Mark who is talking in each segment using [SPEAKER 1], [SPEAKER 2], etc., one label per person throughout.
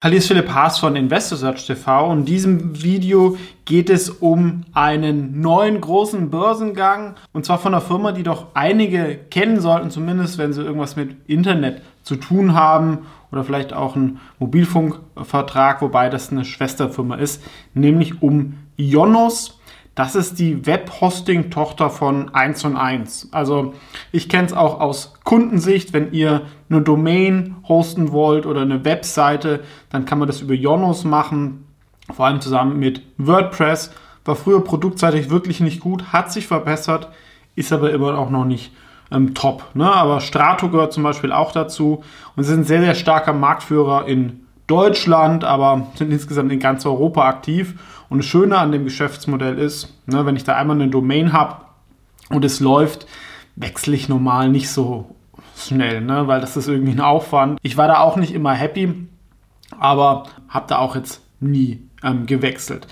[SPEAKER 1] Hallo, ist Philipp Haas von InvestorSearch TV und in diesem Video geht es um einen neuen großen Börsengang und zwar von einer Firma, die doch einige kennen sollten, zumindest wenn sie irgendwas mit Internet zu tun haben oder vielleicht auch einen Mobilfunkvertrag, wobei das eine Schwesterfirma ist, nämlich um Ionos. Das ist die Web-Hosting-Tochter von 1 und 1. Also ich kenne es auch aus Kundensicht, wenn ihr eine Domain hosten wollt oder eine Webseite, dann kann man das über Yonos machen, vor allem zusammen mit WordPress. War früher produktseitig wirklich nicht gut, hat sich verbessert, ist aber immer auch noch nicht ähm, top. Ne? Aber Strato gehört zum Beispiel auch dazu und sind sehr, sehr starker Marktführer in Deutschland, aber sind insgesamt in ganz Europa aktiv. Und das Schöne an dem Geschäftsmodell ist, ne, wenn ich da einmal eine Domain habe und es läuft, wechsle ich normal nicht so schnell, ne, weil das ist irgendwie ein Aufwand. Ich war da auch nicht immer happy, aber habe da auch jetzt nie ähm, gewechselt.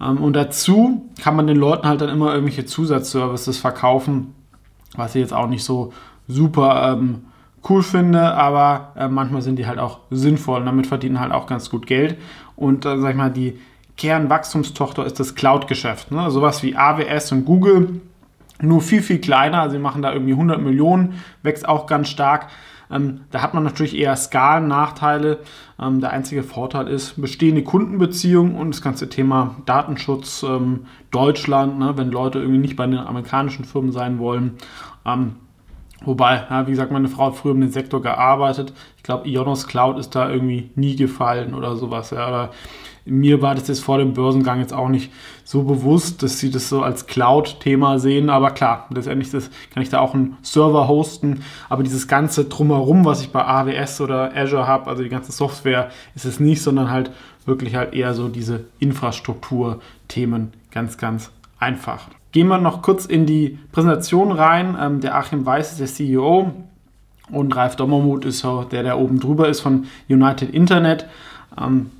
[SPEAKER 1] Ähm, und dazu kann man den Leuten halt dann immer irgendwelche Zusatzservices verkaufen, was ich jetzt auch nicht so super ähm, cool finde, aber äh, manchmal sind die halt auch sinnvoll und damit verdienen halt auch ganz gut Geld. Und äh, sag ich mal, die Kernwachstumstochter ist das Cloud-Geschäft. Ne? Sowas wie AWS und Google, nur viel, viel kleiner. Sie machen da irgendwie 100 Millionen, wächst auch ganz stark. Ähm, da hat man natürlich eher Skalen-Nachteile. Ähm, der einzige Vorteil ist bestehende Kundenbeziehungen und das ganze Thema Datenschutz ähm, Deutschland, ne? wenn Leute irgendwie nicht bei den amerikanischen Firmen sein wollen. Ähm, Wobei, ja, wie gesagt, meine Frau hat früher in dem Sektor gearbeitet. Ich glaube, Ionos Cloud ist da irgendwie nie gefallen oder sowas. Ja. Oder mir war das jetzt vor dem Börsengang jetzt auch nicht so bewusst, dass sie das so als Cloud-Thema sehen. Aber klar, letztendlich das, kann ich da auch einen Server hosten. Aber dieses ganze Drumherum, was ich bei AWS oder Azure habe, also die ganze Software, ist es nicht, sondern halt wirklich halt eher so diese Infrastruktur-Themen. Ganz, ganz einfach. Gehen wir noch kurz in die Präsentation rein. Ähm, der Achim Weiß ist der CEO und Ralf Dommermuth ist der, der oben drüber ist von United Internet. Ähm,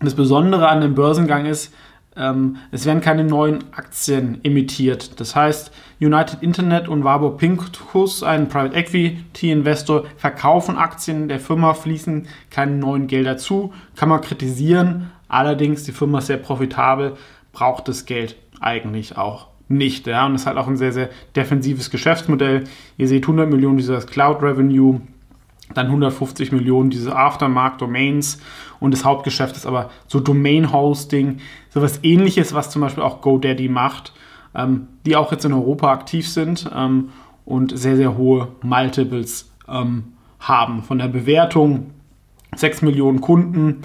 [SPEAKER 1] das Besondere an dem Börsengang ist, ähm, es werden keine neuen Aktien emittiert. Das heißt, United Internet und Warburg Pincus, ein Private Equity Investor, verkaufen Aktien der Firma, fließen keine neuen Gelder zu. Kann man kritisieren. Allerdings, die Firma ist sehr profitabel, braucht das Geld eigentlich auch nicht. Ja? Und es hat auch ein sehr, sehr defensives Geschäftsmodell. Ihr seht 100 Millionen dieses Cloud Revenue, dann 150 Millionen diese Aftermarket Domains und das Hauptgeschäft ist aber so Domain Hosting, sowas ähnliches, was zum Beispiel auch GoDaddy macht, ähm, die auch jetzt in Europa aktiv sind ähm, und sehr, sehr hohe Multiples ähm, haben. Von der Bewertung 6 Millionen Kunden,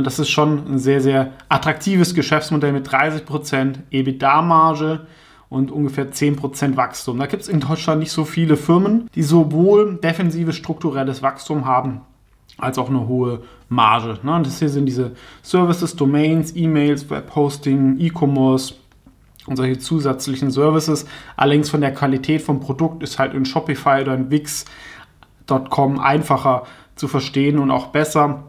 [SPEAKER 1] das ist schon ein sehr, sehr attraktives Geschäftsmodell mit 30% EBITDA-Marge und ungefähr 10% Wachstum. Da gibt es in Deutschland nicht so viele Firmen, die sowohl defensives strukturelles Wachstum haben, als auch eine hohe Marge. Und das hier sind diese Services, Domains, E-Mails, Webhosting, E-Commerce und solche zusätzlichen Services. Allerdings von der Qualität vom Produkt ist halt in Shopify oder in Wix.com einfacher zu verstehen und auch besser.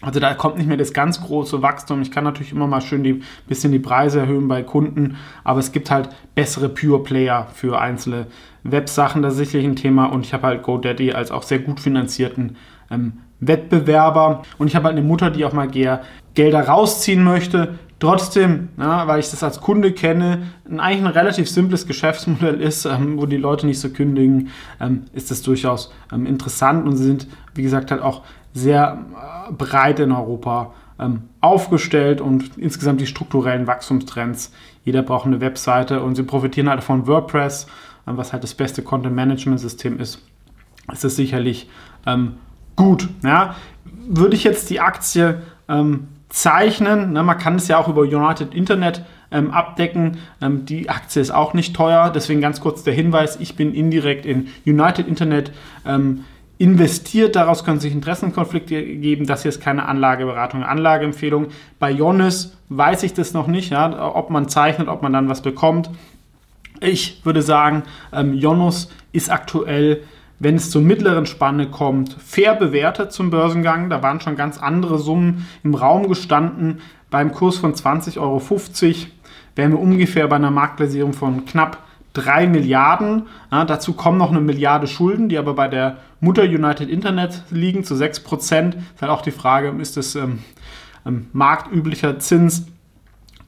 [SPEAKER 1] Also da kommt nicht mehr das ganz große Wachstum. Ich kann natürlich immer mal schön ein bisschen die Preise erhöhen bei Kunden, aber es gibt halt bessere Pure Player für einzelne Websachen. Das ist sicherlich ein Thema und ich habe halt GoDaddy als auch sehr gut finanzierten ähm, Wettbewerber und ich habe halt eine Mutter, die auch mal gerne Gelder rausziehen möchte. Trotzdem, ja, weil ich das als Kunde kenne, eigentlich ein relativ simples Geschäftsmodell ist, ähm, wo die Leute nicht so kündigen, ähm, ist das durchaus ähm, interessant und sie sind, wie gesagt, halt auch sehr äh, breit in Europa ähm, aufgestellt und insgesamt die strukturellen Wachstumstrends. Jeder braucht eine Webseite und sie profitieren halt von WordPress, ähm, was halt das beste Content-Management-System ist. Ist es sicherlich ähm, gut. Ja? Würde ich jetzt die Aktie ähm, zeichnen, ne, man kann es ja auch über United Internet ähm, abdecken. Ähm, die Aktie ist auch nicht teuer, deswegen ganz kurz der Hinweis, ich bin indirekt in United Internet ähm, investiert. Daraus können sich Interessenkonflikte geben. Das hier ist keine Anlageberatung, Anlageempfehlung. Bei Jonas weiß ich das noch nicht, ja, ob man zeichnet, ob man dann was bekommt. Ich würde sagen, ähm, Jonas ist aktuell, wenn es zur mittleren Spanne kommt, fair bewertet zum Börsengang. Da waren schon ganz andere Summen im Raum gestanden. Beim Kurs von 20,50 Euro wären wir ungefähr bei einer Marktbasierung von knapp 3 Milliarden. Ja, dazu kommen noch eine Milliarde Schulden, die aber bei der Mutter United Internet liegen zu 6 Prozent. Ist halt auch die Frage, ist das ähm, ähm, marktüblicher Zins?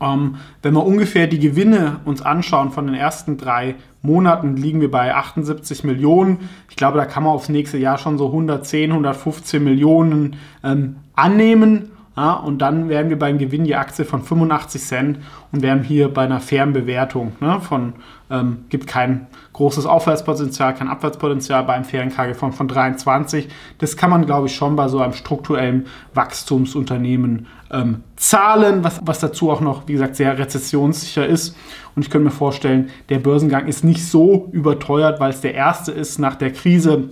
[SPEAKER 1] Ähm, wenn wir ungefähr die Gewinne uns anschauen von den ersten drei Monaten, liegen wir bei 78 Millionen. Ich glaube, da kann man aufs nächste Jahr schon so 110, 115 Millionen ähm, annehmen. Ja, und dann wären wir beim Gewinn je Aktie von 85 Cent und wären hier bei einer fairen Bewertung ne, von, ähm, gibt kein großes Aufwärtspotenzial, kein Abwärtspotenzial beim fairen KG von, von 23. Das kann man, glaube ich, schon bei so einem strukturellen Wachstumsunternehmen ähm, zahlen, was, was dazu auch noch, wie gesagt, sehr rezessionssicher ist. Und ich könnte mir vorstellen, der Börsengang ist nicht so überteuert, weil es der erste ist nach der Krise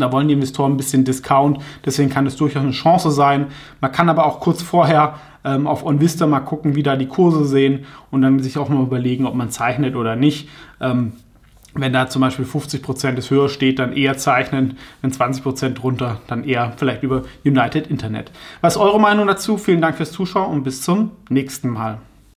[SPEAKER 1] da wollen die Investoren ein bisschen Discount, deswegen kann es durchaus eine Chance sein. Man kann aber auch kurz vorher ähm, auf OnVista mal gucken, wie da die Kurse sehen und dann sich auch mal überlegen, ob man zeichnet oder nicht. Ähm, wenn da zum Beispiel 50% ist höher steht, dann eher zeichnen. Wenn 20% drunter, dann eher vielleicht über United Internet. Was ist eure Meinung dazu? Vielen Dank fürs Zuschauen und bis zum nächsten Mal.